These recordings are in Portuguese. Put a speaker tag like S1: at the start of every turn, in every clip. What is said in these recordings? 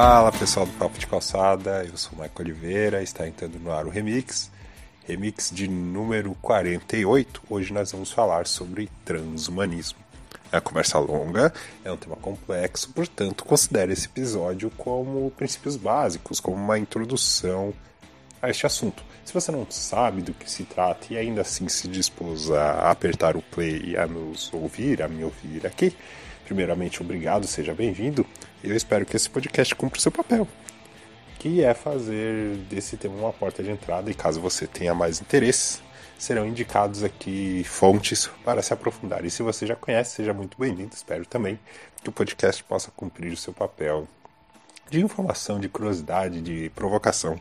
S1: Fala pessoal do Papo de Calçada, eu sou o Michael Oliveira, está entrando no ar o Remix, remix de número 48. Hoje nós vamos falar sobre transhumanismo. É uma conversa longa, é um tema complexo, portanto, considere esse episódio como princípios básicos, como uma introdução a este assunto. Se você não sabe do que se trata e ainda assim se dispôs a apertar o play e a nos ouvir, a me ouvir aqui, primeiramente, obrigado, seja bem-vindo. Eu espero que esse podcast cumpra o seu papel, que é fazer desse tema uma porta de entrada e caso você tenha mais interesse, serão indicados aqui fontes para se aprofundar. E se você já conhece, seja muito bem-vindo. Espero também que o podcast possa cumprir o seu papel de informação, de curiosidade, de provocação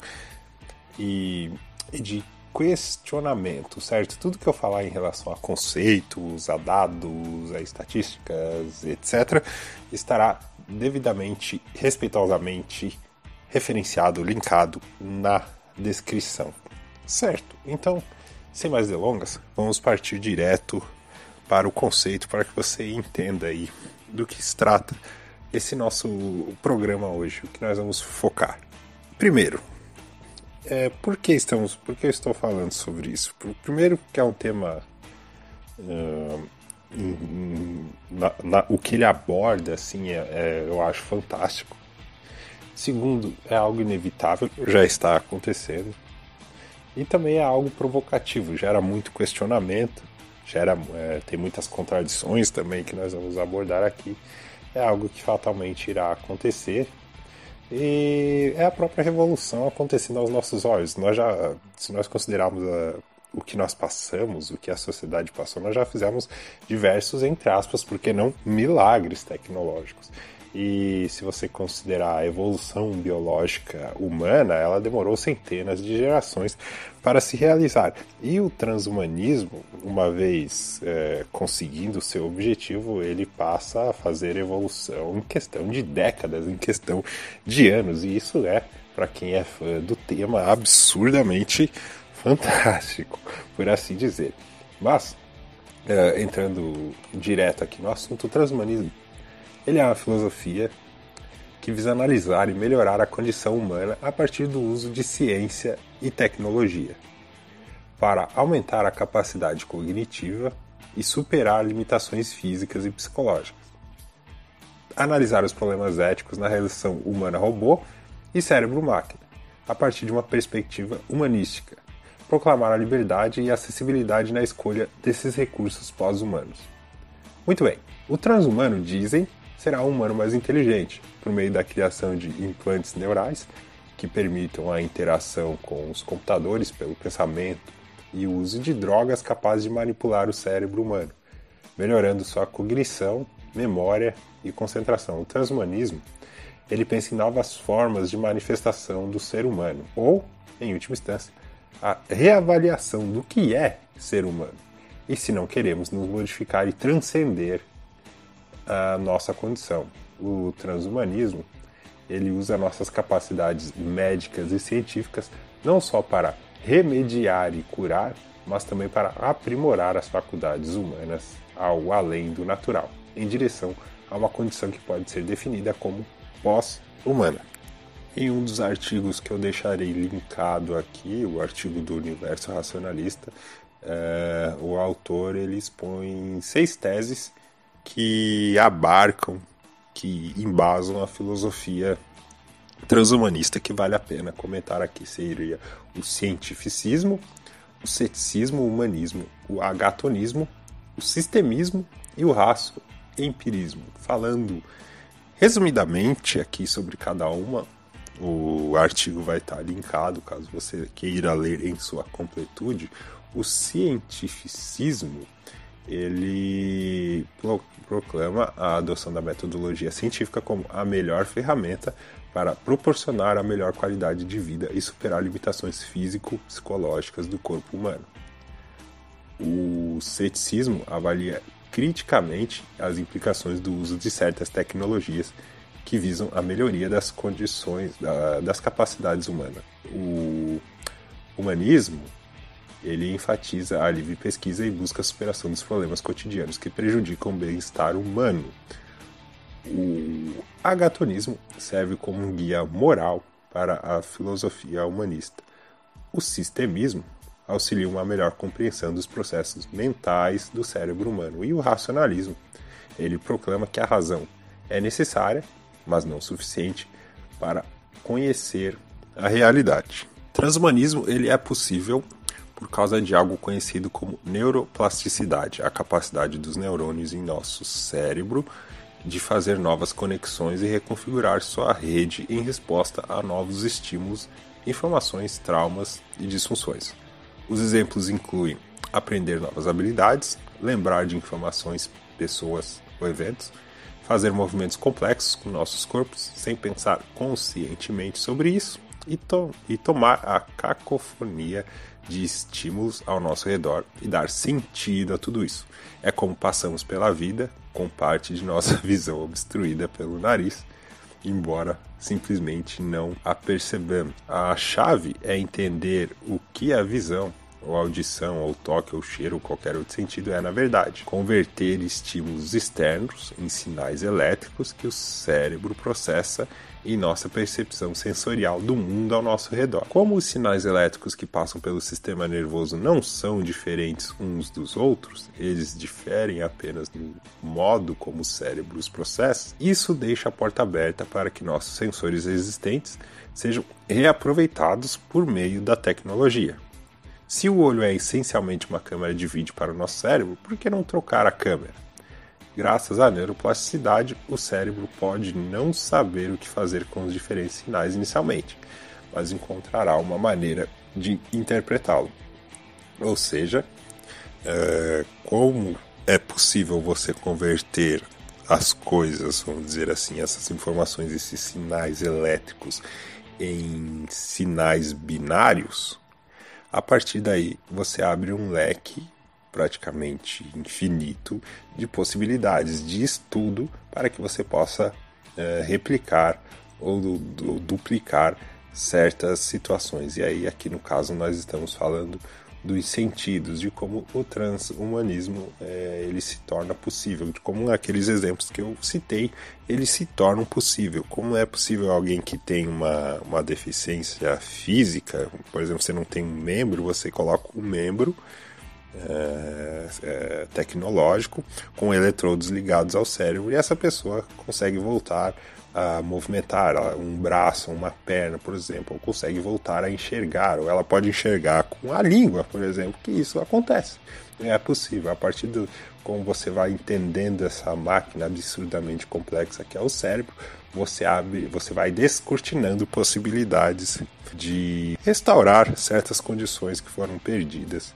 S1: e, e de questionamento, certo? Tudo que eu falar em relação a conceitos, a dados, a estatísticas, etc., estará devidamente, respeitosamente referenciado, linkado na descrição. Certo? Então, sem mais delongas, vamos partir direto para o conceito para que você entenda aí do que se trata esse nosso programa hoje, o que nós vamos focar. Primeiro, é, por que estamos, por que eu estou falando sobre isso? Primeiro, que é um tema uh, na, na, o que ele aborda, assim, é, é, eu acho fantástico. Segundo, é algo inevitável, já está acontecendo. E também é algo provocativo, gera muito questionamento, gera, é, tem muitas contradições também que nós vamos abordar aqui. É algo que fatalmente irá acontecer e é a própria revolução acontecendo aos nossos olhos. Nós já, se nós considerarmos a, o que nós passamos, o que a sociedade passou, nós já fizemos diversos, entre aspas, porque não milagres tecnológicos. E se você considerar a evolução biológica humana, ela demorou centenas de gerações para se realizar. E o transhumanismo, uma vez é, conseguindo seu objetivo, ele passa a fazer evolução em questão de décadas, em questão de anos. E isso é, para quem é fã do tema, absurdamente fantástico, por assim dizer. Mas, é, entrando direto aqui no assunto, o transhumanismo ele é uma filosofia que visa analisar e melhorar a condição humana a partir do uso de ciência e tecnologia, para aumentar a capacidade cognitiva e superar limitações físicas e psicológicas. Analisar os problemas éticos na relação humana-robô e cérebro-máquina, a partir de uma perspectiva humanística, proclamar a liberdade e acessibilidade na escolha desses recursos pós-humanos. Muito bem, o transhumano, dizem, será um humano mais inteligente, por meio da criação de implantes neurais que permitam a interação com os computadores pelo pensamento e o uso de drogas capazes de manipular o cérebro humano, melhorando sua cognição, memória e concentração. O transhumanismo ele pensa em novas formas de manifestação do ser humano, ou, em última instância, a reavaliação do que é ser humano. E se não queremos nos modificar e transcender a nossa condição. O transhumanismo ele usa nossas capacidades médicas e científicas não só para remediar e curar, mas também para aprimorar as faculdades humanas ao além do natural, em direção a uma condição que pode ser definida como pós-humana. Em um dos artigos que eu deixarei linkado aqui, o artigo do Universo Racionalista, é, o autor ele expõe seis teses que abarcam, que embasam a filosofia transhumanista que vale a pena comentar aqui. Seria o cientificismo, o ceticismo, o humanismo, o agatonismo, o sistemismo e o raço empirismo. Falando resumidamente aqui sobre cada uma, o artigo vai estar linkado caso você queira ler em sua completude. O cientificismo ele proclama a adoção da metodologia científica como a melhor ferramenta para proporcionar a melhor qualidade de vida e superar limitações físico-psicológicas do corpo humano. O ceticismo avalia criticamente as implicações do uso de certas tecnologias que visam a melhoria das condições das capacidades humanas. O humanismo ele enfatiza a livre pesquisa e busca a superação dos problemas cotidianos que prejudicam o bem-estar humano. O agatonismo serve como um guia moral para a filosofia humanista. O sistemismo auxilia uma melhor compreensão dos processos mentais do cérebro humano. E o racionalismo, ele proclama que a razão é necessária, mas não suficiente, para conhecer a realidade. Transhumanismo ele é possível por causa de algo conhecido como neuroplasticidade, a capacidade dos neurônios em nosso cérebro de fazer novas conexões e reconfigurar sua rede em resposta a novos estímulos, informações, traumas e disfunções. Os exemplos incluem aprender novas habilidades, lembrar de informações, pessoas ou eventos, fazer movimentos complexos com nossos corpos sem pensar conscientemente sobre isso e, to e tomar a cacofonia de estímulos ao nosso redor e dar sentido a tudo isso. É como passamos pela vida com parte de nossa visão obstruída pelo nariz, embora simplesmente não a percebamos. A chave é entender o que a visão, ou audição, ou toque, ou cheiro, ou qualquer outro sentido é na verdade. Converter estímulos externos em sinais elétricos que o cérebro processa e nossa percepção sensorial do mundo ao nosso redor. Como os sinais elétricos que passam pelo sistema nervoso não são diferentes uns dos outros, eles diferem apenas no modo como o cérebro os processa, isso deixa a porta aberta para que nossos sensores existentes sejam reaproveitados por meio da tecnologia. Se o olho é essencialmente uma câmera de vídeo para o nosso cérebro, por que não trocar a câmera? Graças à neuroplasticidade, o cérebro pode não saber o que fazer com os diferentes sinais inicialmente, mas encontrará uma maneira de interpretá-lo. Ou seja, é, como é possível você converter as coisas, vamos dizer assim, essas informações, esses sinais elétricos em sinais binários, a partir daí você abre um leque praticamente infinito de possibilidades de estudo para que você possa é, replicar ou du duplicar certas situações. E aí, aqui no caso, nós estamos falando dos sentidos, de como o transhumanismo é, ele se torna possível, de como aqueles exemplos que eu citei, eles se tornam possível. Como é possível alguém que tem uma, uma deficiência física, por exemplo, você não tem um membro, você coloca um membro é, é, tecnológico com eletrodos ligados ao cérebro e essa pessoa consegue voltar a movimentar um braço, uma perna, por exemplo, consegue voltar a enxergar, ou ela pode enxergar com a língua, por exemplo, que isso acontece. É possível, a partir do como você vai entendendo essa máquina absurdamente complexa que é o cérebro, você abre, você vai descortinando possibilidades de restaurar certas condições que foram perdidas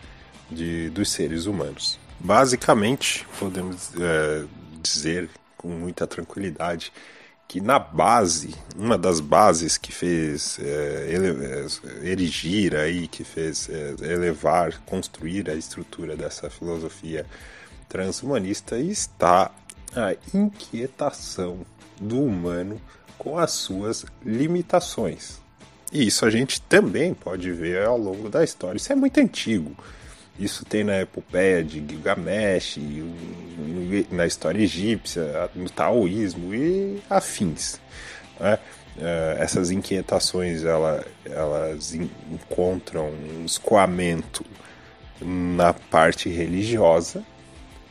S1: de, dos seres humanos. Basicamente, podemos é, dizer com muita tranquilidade que na base, uma das bases que fez é, ele, é, erigir aí, que fez é, elevar, construir a estrutura dessa filosofia transhumanista está a inquietação do humano com as suas limitações. E isso a gente também pode ver ao longo da história. Isso é muito antigo. Isso tem na epopeia de Gilgamesh, na história egípcia, no taoísmo e afins. Né? É, essas inquietações ela, elas encontram um escoamento na parte religiosa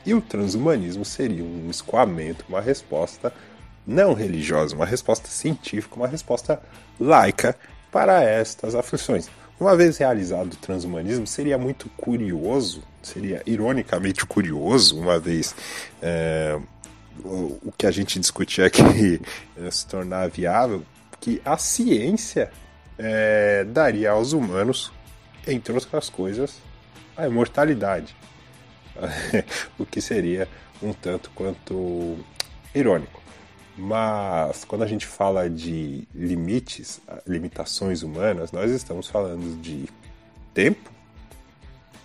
S1: e o transhumanismo seria um escoamento, uma resposta não religiosa, uma resposta científica, uma resposta laica para estas aflições. Uma vez realizado o transhumanismo, seria muito curioso, seria ironicamente curioso, uma vez é, o, o, que a gente discutia aqui é, se tornar viável, que a ciência é, daria aos humanos, entre outras coisas, a imortalidade. o que seria um tanto quanto irônico. Mas quando a gente fala de limites, limitações humanas, nós estamos falando de tempo,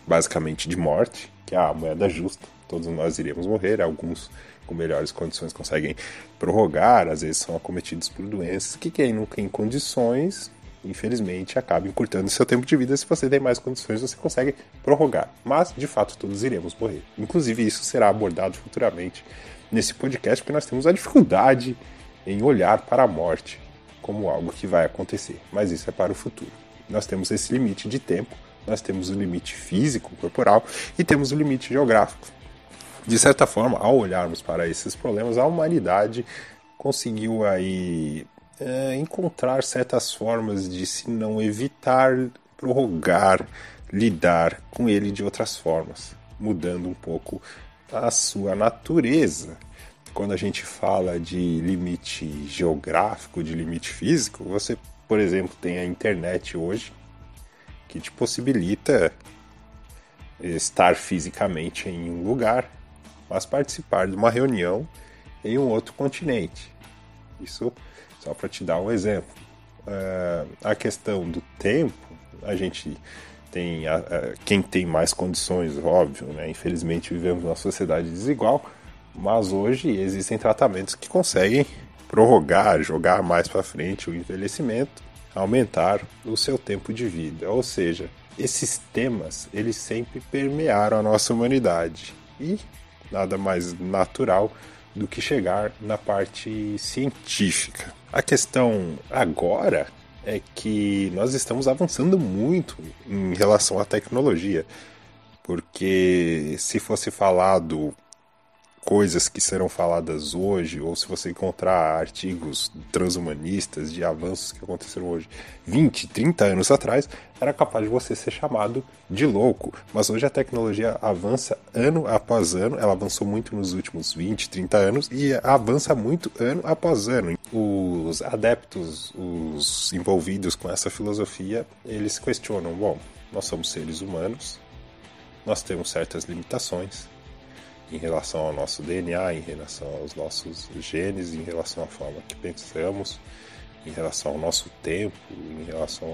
S1: basicamente de morte, que é a moeda justa. Todos nós iríamos morrer, alguns com melhores condições conseguem prorrogar, às vezes são acometidos por doenças, que quem não tem condições, infelizmente, acaba encurtando seu tempo de vida. Se você tem mais condições, você consegue prorrogar. Mas, de fato, todos iremos morrer. Inclusive, isso será abordado futuramente nesse podcast porque nós temos a dificuldade em olhar para a morte como algo que vai acontecer, mas isso é para o futuro. Nós temos esse limite de tempo, nós temos o limite físico, corporal e temos o limite geográfico. De certa forma, ao olharmos para esses problemas, a humanidade conseguiu aí é, encontrar certas formas de se não evitar, prorrogar, lidar com ele de outras formas, mudando um pouco a sua natureza. Quando a gente fala de limite geográfico, de limite físico, você, por exemplo, tem a internet hoje que te possibilita estar fisicamente em um lugar, mas participar de uma reunião em um outro continente. Isso só para te dar um exemplo. Uh, a questão do tempo, a gente tem a, a, quem tem mais condições, óbvio, né? Infelizmente vivemos numa sociedade desigual, mas hoje existem tratamentos que conseguem prorrogar, jogar mais para frente o envelhecimento, aumentar o seu tempo de vida. Ou seja, esses temas eles sempre permearam a nossa humanidade e nada mais natural do que chegar na parte científica. A questão agora é que nós estamos avançando muito em relação à tecnologia, porque se fosse falado coisas que serão faladas hoje, ou se você encontrar artigos transhumanistas de avanços que aconteceram hoje 20, 30 anos atrás, era capaz de você ser chamado de louco. Mas hoje a tecnologia avança ano após ano, ela avançou muito nos últimos 20, 30 anos e avança muito ano após ano. Os adeptos, os envolvidos com essa filosofia, eles questionam: bom, nós somos seres humanos, nós temos certas limitações em relação ao nosso DNA, em relação aos nossos genes, em relação à forma que pensamos, em relação ao nosso tempo, em relação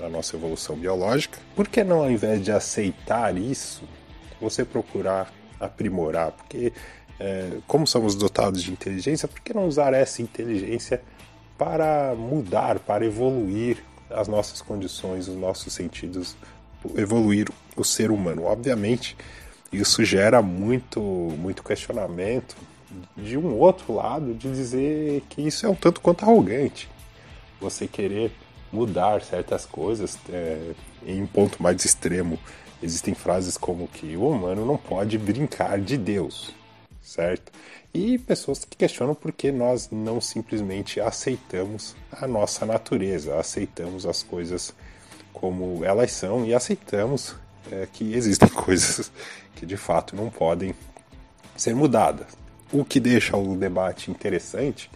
S1: à, à nossa evolução biológica. Por que não, ao invés de aceitar isso, você procurar aprimorar? Porque, é, como somos dotados de inteligência, por que não usar essa inteligência para mudar, para evoluir as nossas condições, os nossos sentidos, evoluir o ser humano? Obviamente isso gera muito, muito questionamento de um outro lado de dizer que isso é um tanto quanto arrogante. Você querer mudar certas coisas é, em um ponto mais extremo. Existem frases como que o humano não pode brincar de Deus, certo? E pessoas que questionam por que nós não simplesmente aceitamos a nossa natureza, aceitamos as coisas como elas são e aceitamos é, que existem coisas que de fato não podem ser mudadas. O que deixa o debate interessante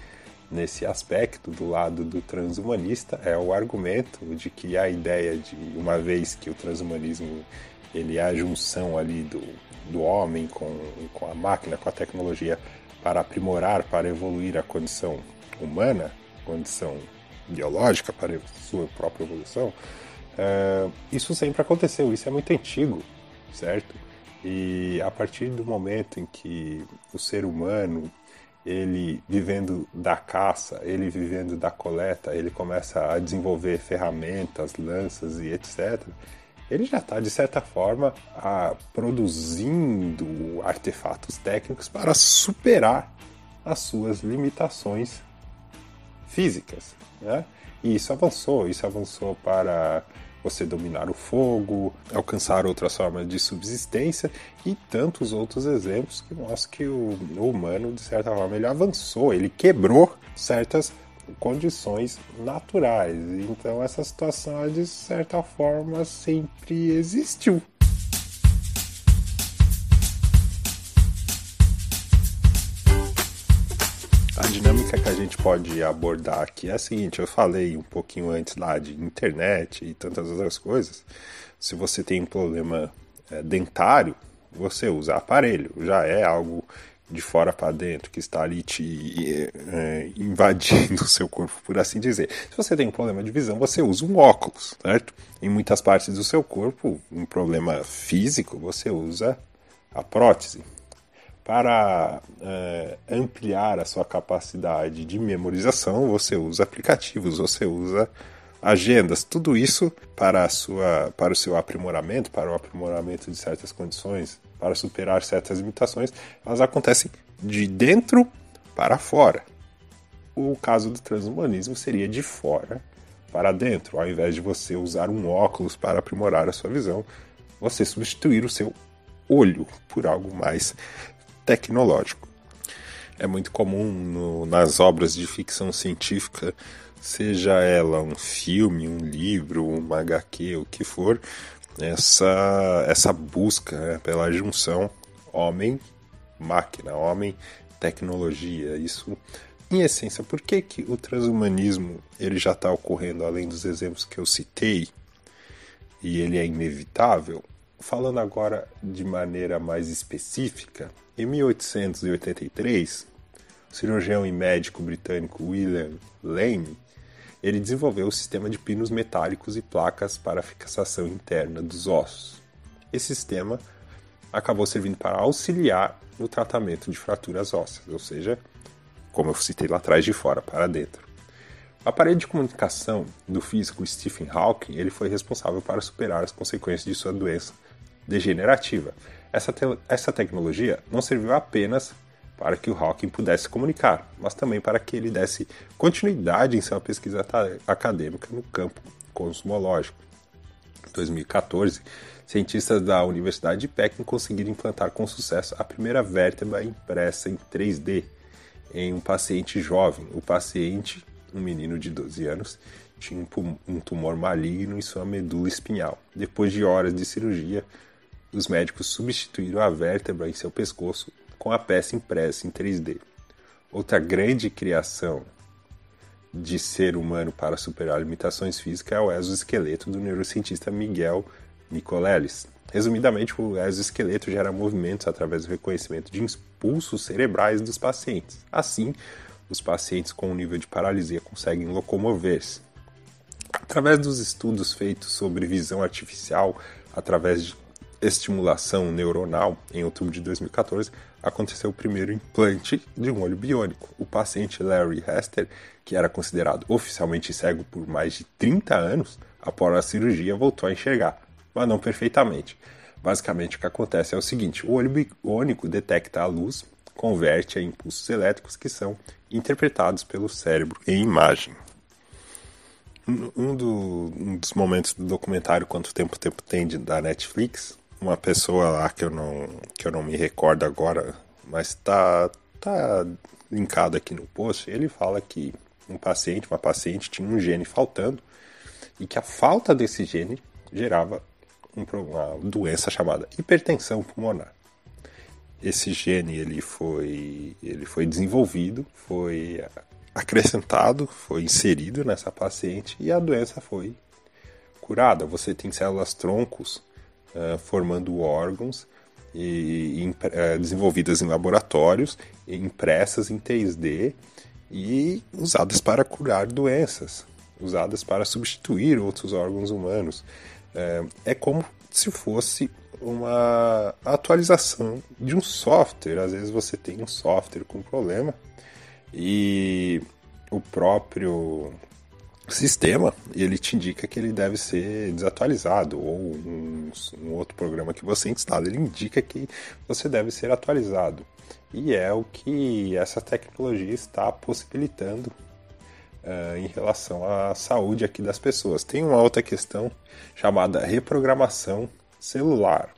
S1: nesse aspecto do lado do transhumanista é o argumento de que a ideia de uma vez que o transhumanismo ele é a junção ali do, do homem com, com a máquina, com a tecnologia para aprimorar, para evoluir a condição humana, condição biológica para sua própria evolução, é, isso sempre aconteceu, isso é muito antigo, certo? E a partir do momento em que o ser humano, ele vivendo da caça, ele vivendo da coleta, ele começa a desenvolver ferramentas, lanças e etc., ele já está, de certa forma, a, produzindo artefatos técnicos para superar as suas limitações físicas. Né? E isso avançou, isso avançou para você dominar o fogo, alcançar outras formas de subsistência e tantos outros exemplos que mostram que o, o humano, de certa forma, ele avançou, ele quebrou certas condições naturais. Então essa situação, de certa forma, sempre existiu. Dinâmica que a gente pode abordar aqui é a seguinte: eu falei um pouquinho antes lá de internet e tantas outras coisas. Se você tem um problema é, dentário, você usa aparelho, já é algo de fora para dentro que está ali te é, invadindo o seu corpo, por assim dizer. Se você tem um problema de visão, você usa um óculos, certo? Em muitas partes do seu corpo, um problema físico, você usa a prótese para é, ampliar a sua capacidade de memorização, você usa aplicativos, você usa agendas, tudo isso para, a sua, para o seu aprimoramento, para o aprimoramento de certas condições, para superar certas limitações, elas acontecem de dentro para fora. O caso do transhumanismo seria de fora para dentro, ao invés de você usar um óculos para aprimorar a sua visão, você substituir o seu olho por algo mais tecnológico. É muito comum no, nas obras de ficção científica, seja ela um filme, um livro, uma HQ, o que for, essa, essa busca né, pela junção homem-máquina, homem-tecnologia. Isso, em essência, por que, que o transhumanismo ele já está ocorrendo, além dos exemplos que eu citei, e ele é inevitável? Falando agora de maneira mais específica, em 1883, o cirurgião e médico britânico William Lane ele desenvolveu o sistema de pinos metálicos e placas para a fixação interna dos ossos. Esse sistema acabou servindo para auxiliar no tratamento de fraturas ósseas, ou seja, como eu citei lá atrás, de fora para dentro. O aparelho de comunicação do físico Stephen Hawking ele foi responsável para superar as consequências de sua doença degenerativa. Essa, te essa tecnologia não serviu apenas para que o Hawking pudesse comunicar, mas também para que ele desse continuidade em sua pesquisa acadêmica no campo cosmológico. Em 2014, cientistas da Universidade de Peking conseguiram implantar com sucesso a primeira vértebra impressa em 3D em um paciente jovem. O paciente, um menino de 12 anos, tinha um tumor maligno em sua medula espinhal. Depois de horas de cirurgia, os médicos substituíram a vértebra em seu pescoço com a peça impressa em 3D. Outra grande criação de ser humano para superar limitações físicas é o exoesqueleto do neurocientista Miguel Nicoleles. Resumidamente, o exoesqueleto gera movimentos através do reconhecimento de impulsos cerebrais dos pacientes. Assim, os pacientes com um nível de paralisia conseguem locomover-se. Através dos estudos feitos sobre visão artificial, através de estimulação neuronal, em outubro de 2014, aconteceu o primeiro implante de um olho biônico. O paciente Larry Hester, que era considerado oficialmente cego por mais de 30 anos, após a cirurgia voltou a enxergar, mas não perfeitamente. Basicamente, o que acontece é o seguinte: o olho biônico detecta a luz, converte a impulsos elétricos que são interpretados pelo cérebro em imagem. Um, do, um dos momentos do documentário Quanto Tempo Tempo Tem da Netflix uma pessoa lá que eu não, que eu não me recordo agora, mas tá, tá linkado aqui no post, ele fala que um paciente, uma paciente tinha um gene faltando e que a falta desse gene gerava uma doença chamada hipertensão pulmonar. Esse gene ele foi, ele foi desenvolvido, foi acrescentado, foi inserido nessa paciente e a doença foi curada. Você tem células troncos uh, formando órgãos e, e uh, desenvolvidas em laboratórios, impressas em 3D e usadas para curar doenças, usadas para substituir outros órgãos humanos. Uh, é como se fosse uma atualização de um software. Às vezes você tem um software com problema e o próprio sistema ele te indica que ele deve ser desatualizado ou um, outro programa que você instala. Ele indica que você deve ser atualizado. E é o que essa tecnologia está possibilitando uh, em relação à saúde aqui das pessoas. Tem uma outra questão chamada reprogramação celular.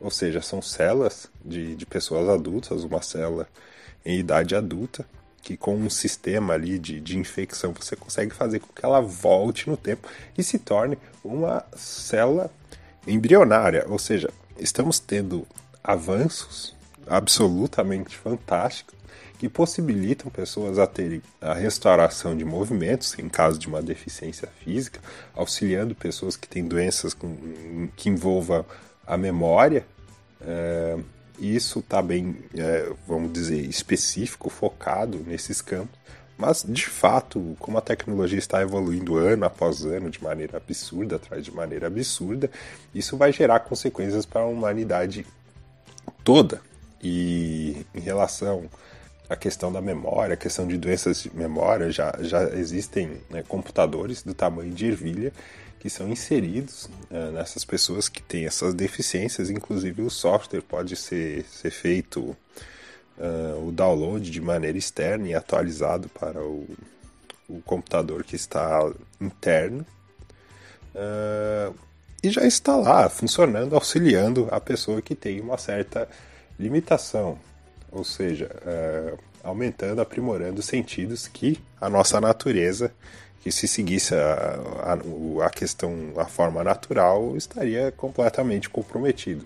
S1: Ou seja são células de, de pessoas adultas uma célula em idade adulta que com um sistema ali de, de infecção você consegue fazer com que ela volte no tempo e se torne uma célula embrionária. Ou seja, estamos tendo avanços absolutamente fantásticos que possibilitam pessoas a terem a restauração de movimentos em caso de uma deficiência física, auxiliando pessoas que têm doenças com, que envolvam a memória. É, isso está bem, é, vamos dizer, específico, focado nesses campos. Mas, de fato, como a tecnologia está evoluindo ano após ano de maneira absurda, atrás de maneira absurda, isso vai gerar consequências para a humanidade toda. E em relação à questão da memória, a questão de doenças de memória, já, já existem né, computadores do tamanho de ervilha que são inseridos uh, nessas pessoas que têm essas deficiências. Inclusive, o software pode ser, ser feito uh, o download de maneira externa e atualizado para o, o computador que está interno. Uh, e já está lá, funcionando, auxiliando a pessoa que tem uma certa limitação, ou seja, uh, aumentando, aprimorando sentidos que a nossa natureza, que se seguisse a, a, a questão, a forma natural, estaria completamente comprometido.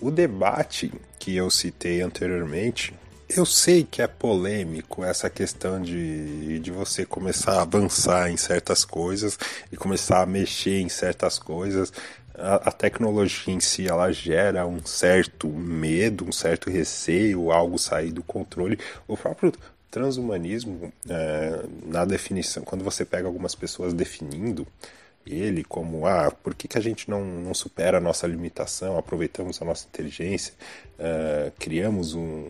S1: O debate que eu citei anteriormente, eu sei que é polêmico essa questão de, de você começar a avançar em certas coisas e começar a mexer em certas coisas. A, a tecnologia em si ela gera um certo medo, um certo receio, algo sair do controle. O próprio transhumanismo, é, na definição, quando você pega algumas pessoas definindo, ele como ah por que, que a gente não, não supera a nossa limitação aproveitamos a nossa inteligência uh, criamos um,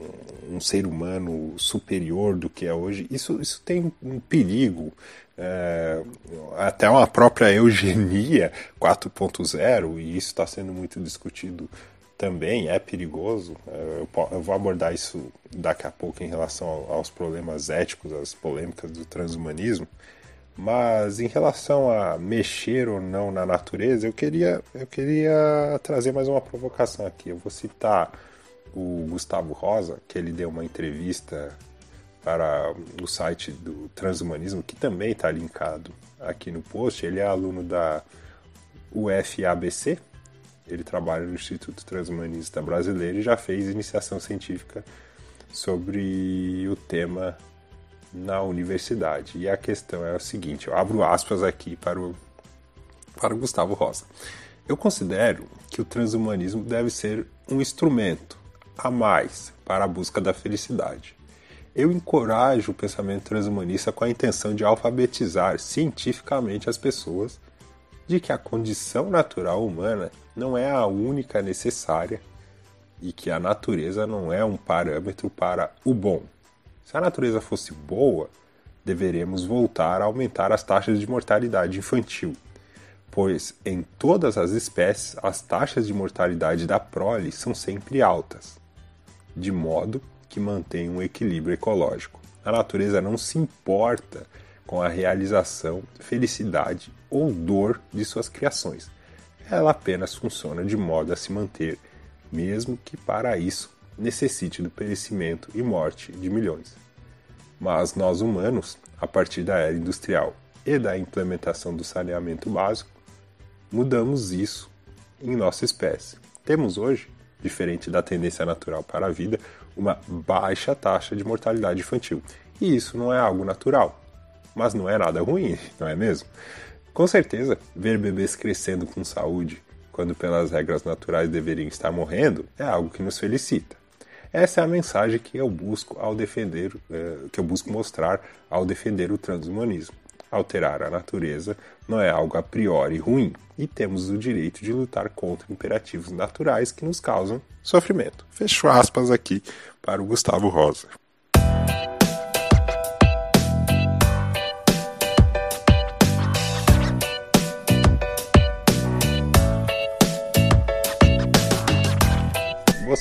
S1: um ser humano superior do que é hoje isso isso tem um perigo uh, até uma própria eugenia 4.0 e isso está sendo muito discutido também é perigoso. Uh, eu vou abordar isso daqui a pouco em relação aos problemas éticos, às polêmicas do transhumanismo. Mas em relação a mexer ou não na natureza, eu queria, eu queria trazer mais uma provocação aqui. Eu vou citar o Gustavo Rosa, que ele deu uma entrevista para o site do Transhumanismo, que também está linkado aqui no post. Ele é aluno da UFABC, ele trabalha no Instituto Transhumanista Brasileiro e já fez iniciação científica sobre o tema na universidade. E a questão é a seguinte: eu abro aspas aqui para o, para o Gustavo Rosa. Eu considero que o transhumanismo deve ser um instrumento a mais para a busca da felicidade. Eu encorajo o pensamento transhumanista com a intenção de alfabetizar cientificamente as pessoas de que a condição natural humana não é a única necessária e que a natureza não é um parâmetro para o bom. Se a natureza fosse boa, deveremos voltar a aumentar as taxas de mortalidade infantil, pois em todas as espécies as taxas de mortalidade da prole são sempre altas, de modo que mantém um equilíbrio ecológico. A natureza não se importa com a realização, felicidade ou dor de suas criações. Ela apenas funciona de modo a se manter, mesmo que para isso necessite do perecimento e morte de milhões. Mas nós humanos, a partir da era industrial e da implementação do saneamento básico, mudamos isso em nossa espécie. Temos hoje, diferente da tendência natural para a vida, uma baixa taxa de mortalidade infantil. E isso não é algo natural, mas não é nada ruim, não é mesmo? Com certeza, ver bebês crescendo com saúde, quando pelas regras naturais deveriam estar morrendo, é algo que nos felicita. Essa é a mensagem que eu busco ao defender, é, que eu busco mostrar ao defender o transhumanismo. Alterar a natureza não é algo a priori ruim e temos o direito de lutar contra imperativos naturais que nos causam sofrimento. Fecho aspas aqui para o Gustavo Rosa.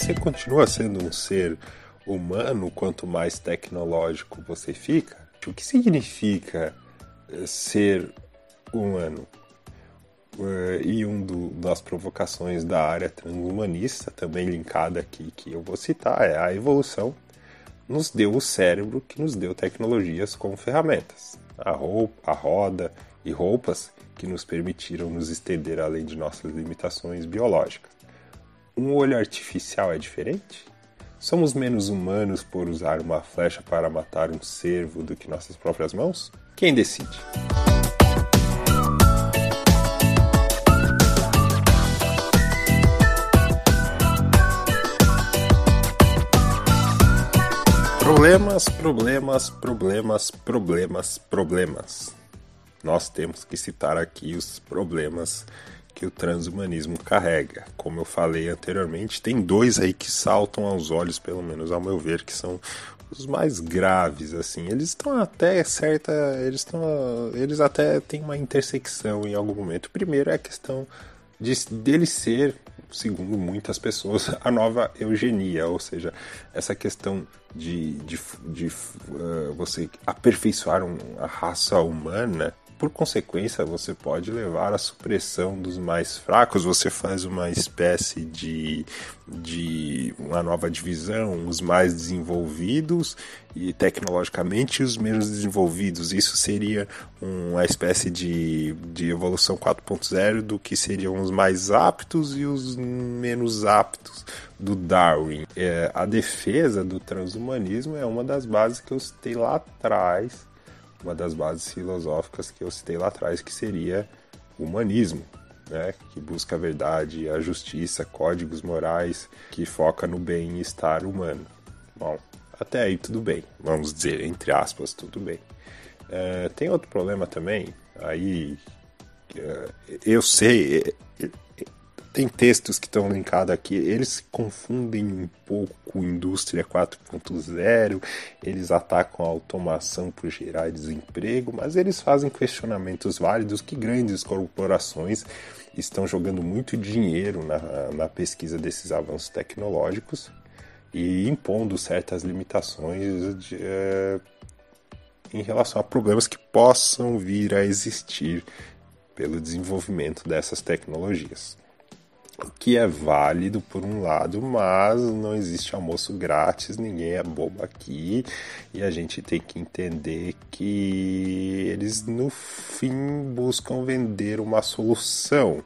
S1: Você continua sendo um ser humano quanto mais tecnológico você fica. O que significa eh, ser humano? Uh, e um das provocações da área transhumanista, também linkada aqui, que eu vou citar, é a evolução nos deu o cérebro que nos deu tecnologias como ferramentas. A roupa, a roda e roupas que nos permitiram nos estender além de nossas limitações biológicas um olho artificial é diferente? Somos menos humanos por usar uma flecha para matar um cervo do que nossas próprias mãos? Quem decide? Problemas, problemas, problemas, problemas, problemas. Nós temos que citar aqui os problemas que o transhumanismo carrega. Como eu falei anteriormente, tem dois aí que saltam aos olhos, pelo menos ao meu ver, que são os mais graves assim. Eles estão até certa, eles estão eles até têm uma intersecção em algum momento. O primeiro é a questão de dele ser segundo muitas pessoas, a nova eugenia, ou seja, essa questão de, de, de uh, você aperfeiçoar um, a raça humana por consequência, você pode levar à supressão dos mais fracos. Você faz uma espécie de, de uma nova divisão, os mais desenvolvidos e tecnologicamente os menos desenvolvidos. Isso seria uma espécie de, de evolução 4.0 do que seriam os mais aptos e os menos aptos do Darwin. É, a defesa do transhumanismo é uma das bases que eu citei lá atrás uma das bases filosóficas que eu citei lá atrás, que seria o humanismo, né, que busca a verdade, a justiça, códigos morais, que foca no bem-estar humano. Bom, até aí tudo bem, vamos dizer, entre aspas, tudo bem. É, tem outro problema também, aí é, eu sei, tem textos que estão linkados aqui, eles se confundem um pouco com indústria 4.0, eles atacam a automação por gerar desemprego, mas eles fazem questionamentos válidos que grandes corporações estão jogando muito dinheiro na, na pesquisa desses avanços tecnológicos e impondo certas limitações de, é, em relação a problemas que possam vir a existir pelo desenvolvimento dessas tecnologias que é válido por um lado, mas não existe almoço grátis, ninguém é bobo aqui e a gente tem que entender que eles no fim buscam vender uma solução.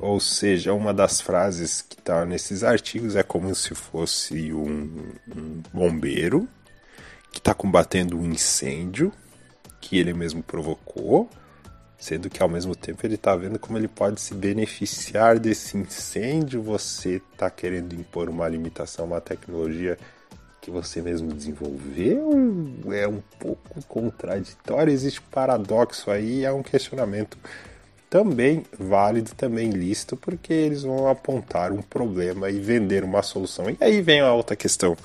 S1: Ou seja, uma das frases que está nesses artigos é como se fosse um, um bombeiro que está combatendo um incêndio que ele mesmo provocou sendo que ao mesmo tempo ele está vendo como ele pode se beneficiar desse incêndio. Você está querendo impor uma limitação uma tecnologia que você mesmo desenvolveu? É um pouco contraditório, existe um paradoxo aí, é um questionamento também válido, também lícito, porque eles vão apontar um problema e vender uma solução. E aí vem a outra questão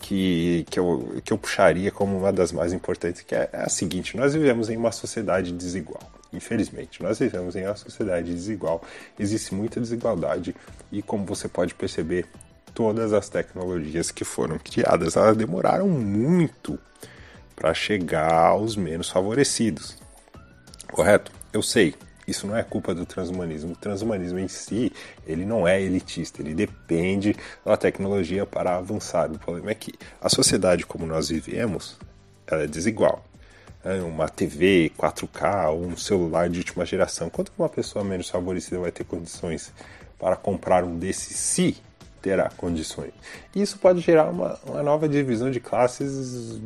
S1: que, que, eu, que eu puxaria como uma das mais importantes, que é a seguinte: nós vivemos em uma sociedade desigual. Infelizmente, nós vivemos em uma sociedade desigual, existe muita desigualdade e, como você pode perceber, todas as tecnologias que foram criadas elas demoraram muito para chegar aos menos favorecidos. Correto? Eu sei, isso não é culpa do transhumanismo. O transhumanismo em si, ele não é elitista, ele depende da tecnologia para avançar. O problema é que a sociedade como nós vivemos, ela é desigual. Né, uma TV 4K ou um celular de última geração. Quanto uma pessoa menos favorecida vai ter condições para comprar um desses se terá condições? Isso pode gerar uma, uma nova divisão de classes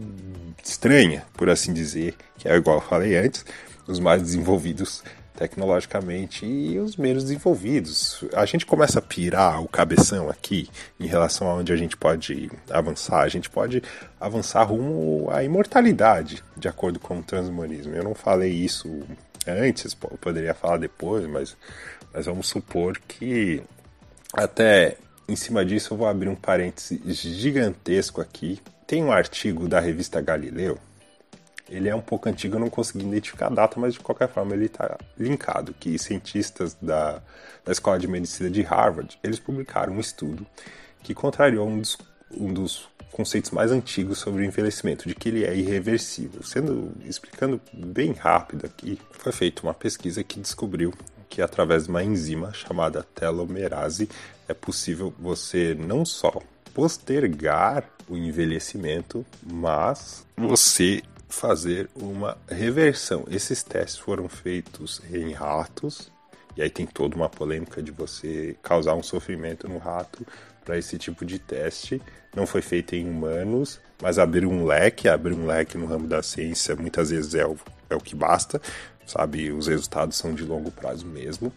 S1: estranha, por assim dizer, que é igual eu falei antes, os mais desenvolvidos tecnologicamente e os menos desenvolvidos. A gente começa a pirar o cabeção aqui em relação a onde a gente pode avançar. A gente pode avançar rumo à imortalidade, de acordo com o transhumanismo. Eu não falei isso antes, poderia falar depois, mas, mas vamos supor que até em cima disso eu vou abrir um parêntese gigantesco aqui. Tem um artigo da revista Galileu ele é um pouco antigo, eu não consegui identificar a data, mas de qualquer forma ele está linkado, que cientistas da, da Escola de Medicina de Harvard, eles publicaram um estudo que contrariou um dos, um dos conceitos mais antigos sobre o envelhecimento, de que ele é irreversível. Sendo explicando bem rápido aqui, foi feita uma pesquisa que descobriu que através de uma enzima chamada telomerase é possível você não só postergar o envelhecimento, mas você fazer uma reversão. Esses testes foram feitos em ratos, e aí tem toda uma polêmica de você causar um sofrimento no rato para esse tipo de teste. Não foi feito em humanos, mas abrir um leque, abrir um leque no ramo da ciência muitas vezes é o, é o que basta, sabe? Os resultados são de longo prazo mesmo.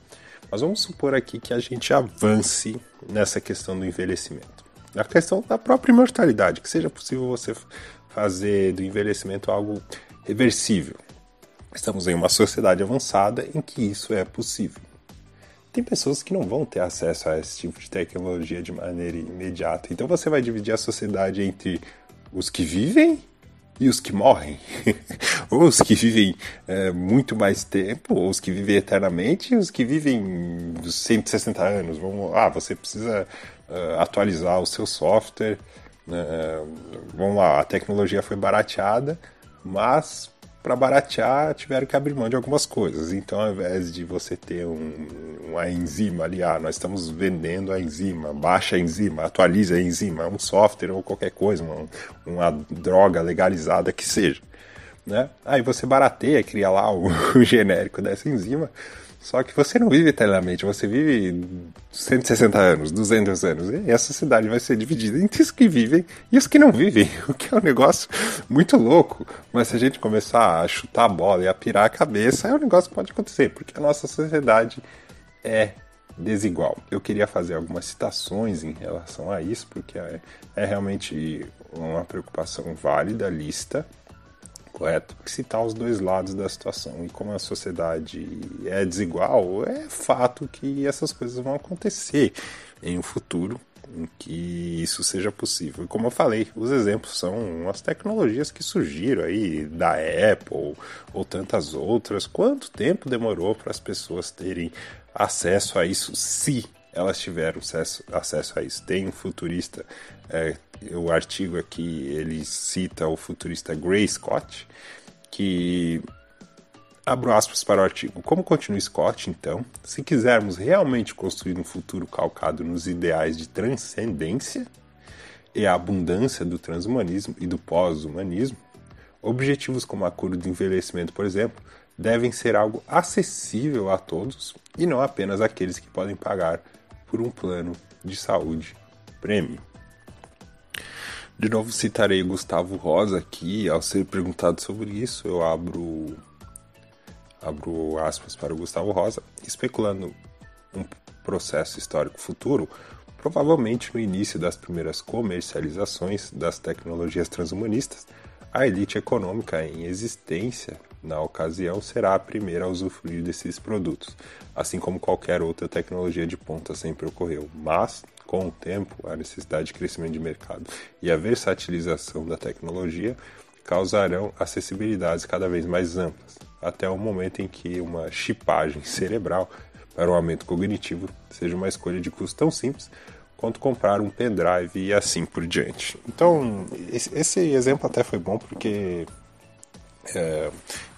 S1: Mas vamos supor aqui que a gente avance nessa questão do envelhecimento. Na questão da própria imortalidade, que seja possível você fazer do envelhecimento algo reversível. Estamos em uma sociedade avançada em que isso é possível. Tem pessoas que não vão ter acesso a esse tipo de tecnologia de maneira imediata. Então você vai dividir a sociedade entre os que vivem e os que morrem, ou os que vivem é, muito mais tempo, ou os que vivem eternamente, e os que vivem 160 anos. Vamos, ah, você precisa uh, atualizar o seu software. Uh, vamos lá, a tecnologia foi barateada, mas para baratear tiveram que abrir mão de algumas coisas. Então, ao invés de você ter um, uma enzima ali, ah, nós estamos vendendo a enzima, baixa a enzima, atualiza a enzima, um software ou qualquer coisa, uma, uma droga legalizada que seja. Né? Aí você barateia, cria lá o, o genérico dessa enzima, só que você não vive eternamente, você vive 160 anos, 200 anos. E essa cidade vai ser dividida entre os que vivem e os que não vivem, o que é um negócio muito louco. Mas se a gente começar a chutar a bola e a pirar a cabeça, é um negócio que pode acontecer, porque a nossa sociedade é desigual. Eu queria fazer algumas citações em relação a isso, porque é, é realmente uma preocupação válida, lista correto citar os dois lados da situação. E como a sociedade é desigual, é fato que essas coisas vão acontecer em um futuro em que isso seja possível. E como eu falei, os exemplos são as tecnologias que surgiram aí da Apple ou tantas outras. Quanto tempo demorou para as pessoas terem acesso a isso, se elas tiveram acesso, a isso? Tem um futurista é, o artigo aqui ele cita o futurista Gray Scott, que abro aspas para o artigo. Como continua Scott, então, se quisermos realmente construir um futuro calcado nos ideais de transcendência e a abundância do transhumanismo e do pós-humanismo, objetivos como a cura do envelhecimento, por exemplo, devem ser algo acessível a todos e não apenas aqueles que podem pagar por um plano de saúde prêmio. De novo citarei Gustavo Rosa aqui, ao ser perguntado sobre isso, eu abro abro aspas para o Gustavo Rosa, especulando um processo histórico futuro, provavelmente no início das primeiras comercializações das tecnologias transhumanistas, a elite econômica em existência na ocasião será a primeira a usufruir desses produtos, assim como qualquer outra tecnologia de ponta sempre ocorreu. Mas, com o tempo, a necessidade de crescimento de mercado e a versatilização da tecnologia causarão acessibilidades cada vez mais amplas, até o momento em que uma chipagem cerebral para o aumento cognitivo seja uma escolha de custo tão simples quanto comprar um pendrive e assim por diante. Então, esse exemplo até foi bom porque, é,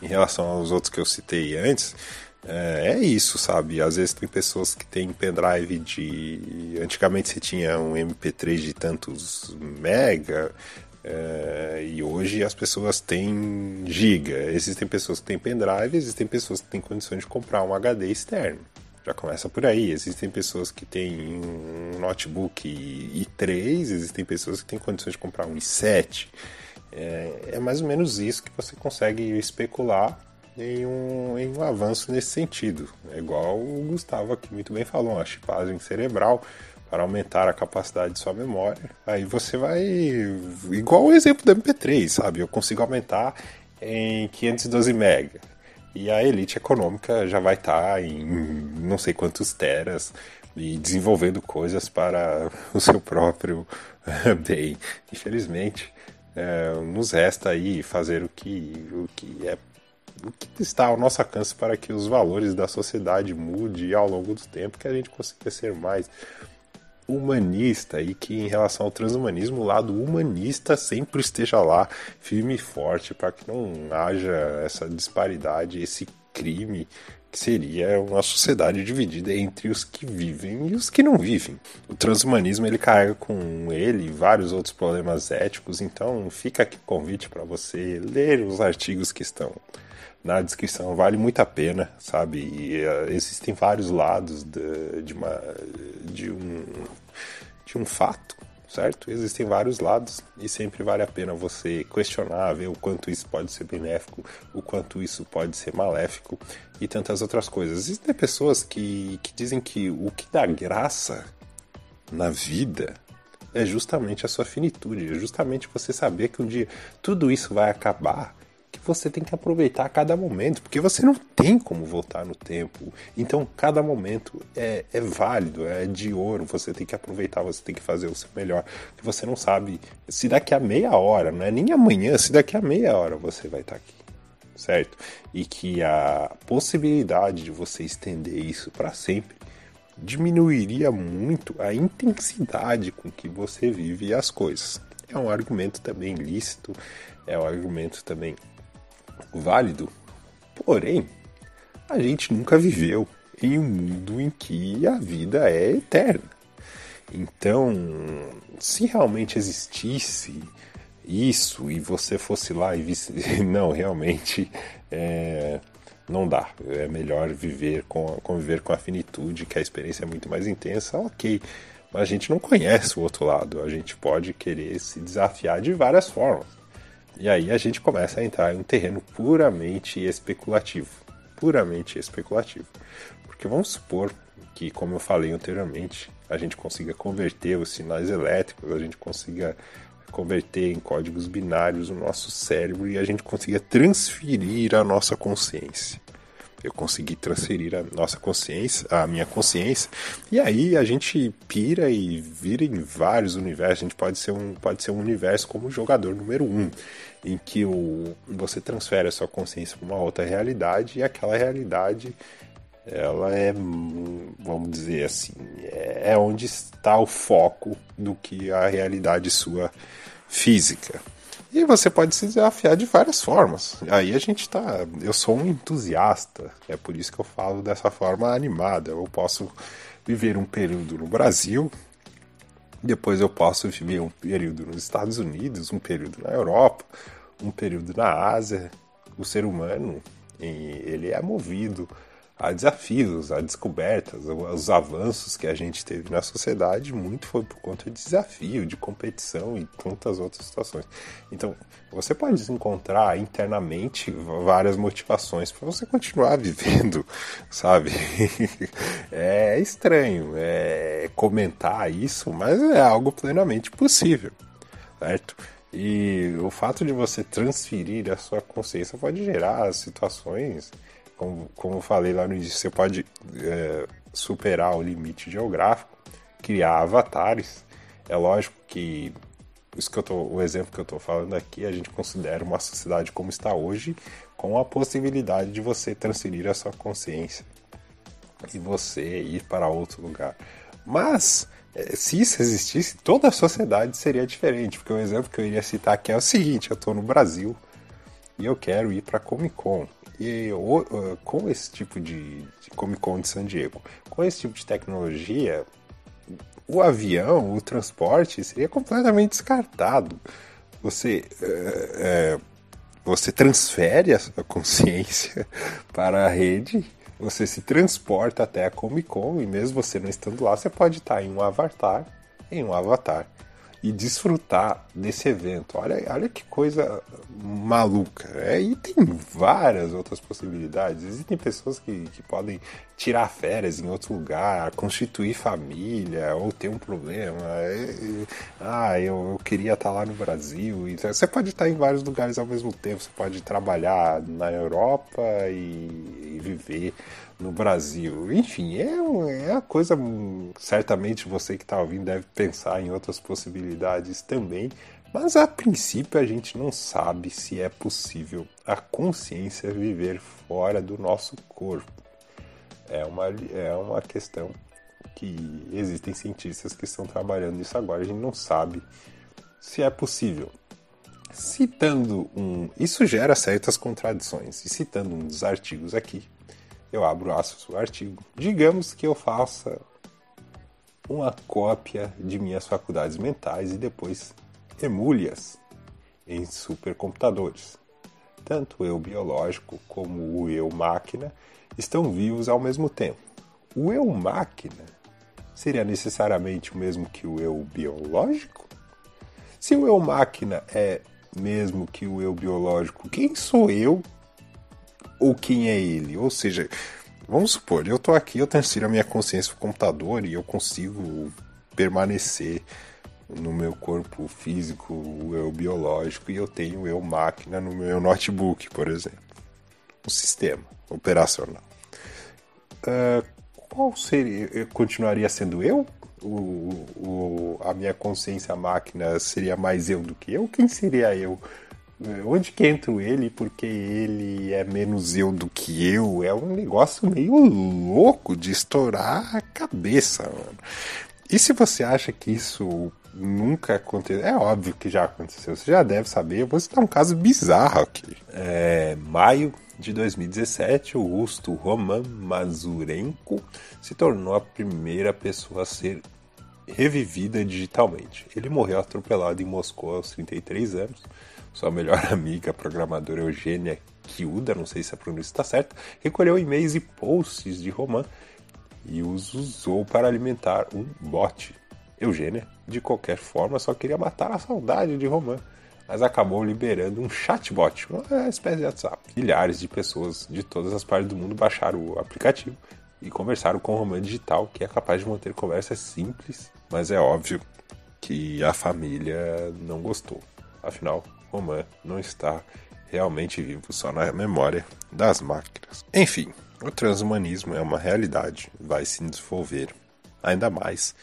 S1: em relação aos outros que eu citei antes, é, é, isso, sabe? Às vezes tem pessoas que têm pendrive de. Antigamente você tinha um MP3 de tantos mega. É, e hoje as pessoas têm giga. Existem pessoas que têm pendrive, existem pessoas que têm condições de comprar um HD externo. Já começa por aí. Existem pessoas que têm um notebook i3, existem pessoas que têm condições de comprar um i7. É, é mais ou menos isso que você consegue especular em um, em um avanço nesse sentido. É igual o Gustavo aqui muito bem falou, uma chipagem cerebral para aumentar a capacidade de sua memória. Aí você vai. Igual o exemplo do MP3, sabe? Eu consigo aumentar em 512 MB. E a elite econômica já vai estar tá em não sei quantos teras e desenvolvendo coisas para o seu próprio bem. Infelizmente, é, nos resta aí fazer o que, o que é o que está ao nosso alcance para que os valores da sociedade mudem ao longo do tempo, que a gente consiga ser mais humanista e que em relação ao transhumanismo o lado humanista sempre esteja lá firme e forte para que não haja essa disparidade, esse crime que seria uma sociedade dividida entre os que vivem e os que não vivem. O transhumanismo ele carrega com ele vários outros problemas éticos, então fica aqui o convite para você ler os artigos que estão na descrição, vale muito a pena, sabe? E, uh, existem vários lados de, de, uma, de, um, de um fato, certo? Existem vários lados e sempre vale a pena você questionar, ver o quanto isso pode ser benéfico, o quanto isso pode ser maléfico e tantas outras coisas. Existem pessoas que, que dizem que o que dá graça na vida é justamente a sua finitude, é justamente você saber que um dia tudo isso vai acabar você tem que aproveitar cada momento, porque você não tem como voltar no tempo. Então, cada momento é, é válido, é de ouro. Você tem que aproveitar, você tem que fazer o seu melhor. Porque você não sabe se daqui a meia hora, não é nem amanhã, se daqui a meia hora você vai estar aqui, certo? E que a possibilidade de você estender isso para sempre diminuiria muito a intensidade com que você vive as coisas. É um argumento também lícito, é um argumento também válido, porém, a gente nunca viveu em um mundo em que a vida é eterna. Então, se realmente existisse isso e você fosse lá e visse. Não, realmente é... não dá. É melhor viver com, conviver com a finitude, que a experiência é muito mais intensa, ok. Mas a gente não conhece o outro lado. A gente pode querer se desafiar de várias formas. E aí a gente começa a entrar em um terreno puramente especulativo. Puramente especulativo. Porque vamos supor que, como eu falei anteriormente, a gente consiga converter os sinais elétricos, a gente consiga converter em códigos binários o nosso cérebro e a gente consiga transferir a nossa consciência. Eu consegui transferir a nossa consciência, a minha consciência, e aí a gente pira e vira em vários universos. A gente pode ser um, pode ser um universo como jogador número um, em que o, você transfere a sua consciência para uma outra realidade e aquela realidade ela é, vamos dizer assim, é onde está o foco do que a realidade sua física. E você pode se desafiar de várias formas. Aí a gente tá. Eu sou um entusiasta, é por isso que eu falo dessa forma animada. Eu posso viver um período no Brasil, depois eu posso viver um período nos Estados Unidos, um período na Europa, um período na Ásia. O ser humano, ele é movido a desafios, a descobertas, os avanços que a gente teve na sociedade, muito foi por conta de desafio, de competição e tantas outras situações. Então, você pode encontrar internamente várias motivações para você continuar vivendo, sabe? é estranho é comentar isso, mas é algo plenamente possível, certo? E o fato de você transferir a sua consciência pode gerar situações como, como eu falei lá no início, você pode é, superar o limite geográfico, criar avatares. É lógico que isso que eu tô, o exemplo que eu estou falando aqui, a gente considera uma sociedade como está hoje, com a possibilidade de você transferir a sua consciência e você ir para outro lugar. Mas é, se isso existisse, toda a sociedade seria diferente, porque o exemplo que eu iria citar aqui é o seguinte: eu estou no Brasil e eu quero ir para Comic Con. E com esse tipo de, de Comic Con de San Diego, com esse tipo de tecnologia, o avião, o transporte seria completamente descartado. Você, é, você transfere a sua consciência para a rede, você se transporta até a Comic Con e mesmo você não estando lá, você pode estar em um avatar, em um avatar e desfrutar desse evento. Olha, olha que coisa maluca. É, e tem várias outras possibilidades. Existem pessoas que, que podem tirar férias em outro lugar, constituir família, ou ter um problema. É, ah, eu, eu, queria estar lá no Brasil. Então, você pode estar em vários lugares ao mesmo tempo. Você pode trabalhar na Europa e, e viver no Brasil. Enfim, é, é uma coisa. Certamente você que está ouvindo deve pensar em outras possibilidades também. Mas a princípio a gente não sabe se é possível a consciência viver fora do nosso corpo. É uma, é uma questão que existem cientistas que estão trabalhando nisso agora. A gente não sabe se é possível. Citando um. Isso gera certas contradições. E citando um dos artigos aqui, eu abro o artigo. Digamos que eu faça uma cópia de minhas faculdades mentais e depois emule-as em supercomputadores. Tanto o eu biológico como o eu máquina estão vivos ao mesmo tempo. O eu máquina seria necessariamente o mesmo que o eu biológico? Se o eu máquina é mesmo que o eu biológico, quem sou eu ou quem é ele. Ou seja, vamos supor, eu estou aqui, eu transfiro a minha consciência para o computador e eu consigo permanecer no meu corpo físico, o eu biológico, e eu tenho o eu máquina no meu notebook, por exemplo. Um sistema operacional. Uh, qual seria? Eu continuaria sendo eu? O, o, a minha consciência máquina seria mais eu do que eu? Quem seria eu? Onde que entra ele? Porque ele é menos eu do que eu? É um negócio meio louco de estourar a cabeça, mano. E se você acha que isso nunca aconteceu? É óbvio que já aconteceu. Você já deve saber. Eu vou citar um caso bizarro aqui. É, maio de 2017, o russo Roman Mazurenko se tornou a primeira pessoa a ser revivida digitalmente. Ele morreu atropelado em Moscou aos 33 anos. Sua melhor amiga, a programadora Eugênia Kiuda, não sei se a pronúncia está certa, recolheu e-mails e posts de Roman e os usou para alimentar um bot. Eugênia, de qualquer forma, só queria matar a saudade de Roman, mas acabou liberando um chatbot, uma espécie de WhatsApp. Milhares de pessoas de todas as partes do mundo baixaram o aplicativo e conversaram com o Roman Digital, que é capaz de manter conversas simples, mas é óbvio que a família não gostou. Afinal, Roman não está realmente vivo só na memória das máquinas. Enfim, o transhumanismo é uma realidade, vai se desenvolver ainda mais.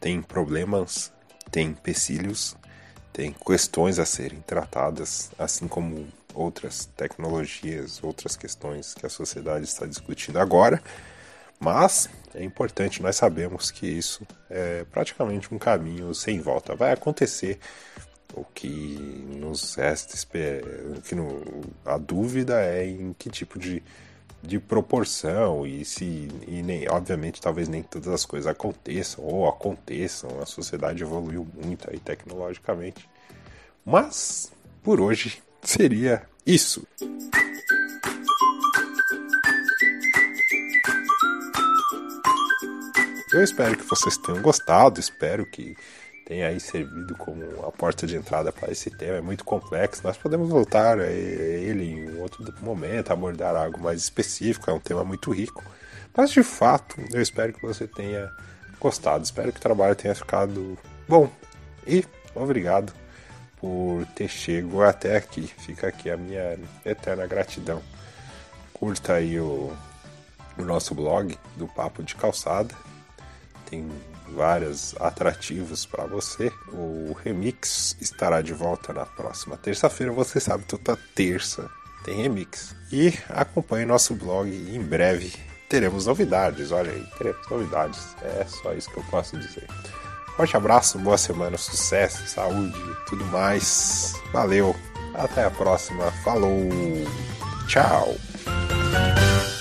S1: Tem problemas, tem empecilhos, tem questões a serem tratadas, assim como outras tecnologias, outras questões que a sociedade está discutindo agora. Mas é importante, nós sabemos que isso é praticamente um caminho sem volta. Vai acontecer. O que nos resta, que no, a dúvida é em que tipo de de proporção e se e nem obviamente talvez nem todas as coisas aconteçam ou aconteçam. A sociedade evoluiu muito aí tecnologicamente. Mas por hoje seria isso. Eu espero que vocês tenham gostado. Espero que tem aí servido como a porta de entrada para esse tema. É muito complexo. Nós podemos voltar a ele em outro momento, abordar algo mais específico. É um tema muito rico. Mas de fato, eu espero que você tenha gostado. Espero que o trabalho tenha ficado bom. E obrigado por ter chegado até aqui. Fica aqui a minha eterna gratidão. Curta aí o, o nosso blog do Papo de Calçada. Tem vários atrativos para você. O remix estará de volta na próxima terça-feira. Você sabe, toda terça tem remix. E acompanhe nosso blog em breve teremos novidades. Olha aí, teremos novidades. É só isso que eu posso dizer. Forte abraço, boa semana, sucesso, saúde, tudo mais. Valeu, até a próxima. Falou, tchau.